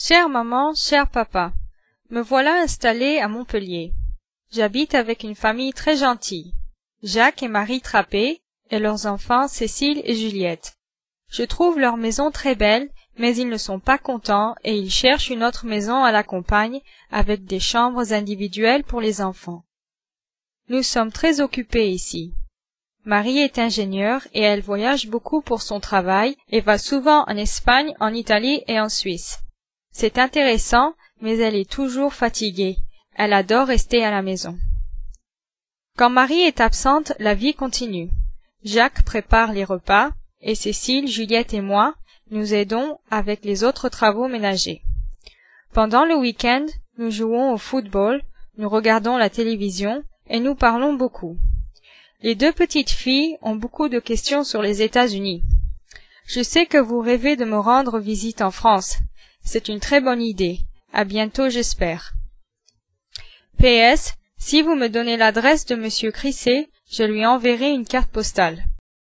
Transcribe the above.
Chère maman, cher papa, me voilà installé à Montpellier. J'habite avec une famille très gentille, Jacques et Marie Trappé, et leurs enfants Cécile et Juliette. Je trouve leur maison très belle, mais ils ne sont pas contents et ils cherchent une autre maison à la campagne avec des chambres individuelles pour les enfants. Nous sommes très occupés ici. Marie est ingénieure et elle voyage beaucoup pour son travail et va souvent en Espagne, en Italie et en Suisse. C'est intéressant, mais elle est toujours fatiguée. Elle adore rester à la maison. Quand Marie est absente, la vie continue. Jacques prépare les repas, et Cécile, Juliette et moi, nous aidons avec les autres travaux ménagers. Pendant le week-end, nous jouons au football, nous regardons la télévision, et nous parlons beaucoup. Les deux petites filles ont beaucoup de questions sur les États-Unis. Je sais que vous rêvez de me rendre visite en France. C'est une très bonne idée. À bientôt, j'espère. PS. Si vous me donnez l'adresse de monsieur Crisset, je lui enverrai une carte postale.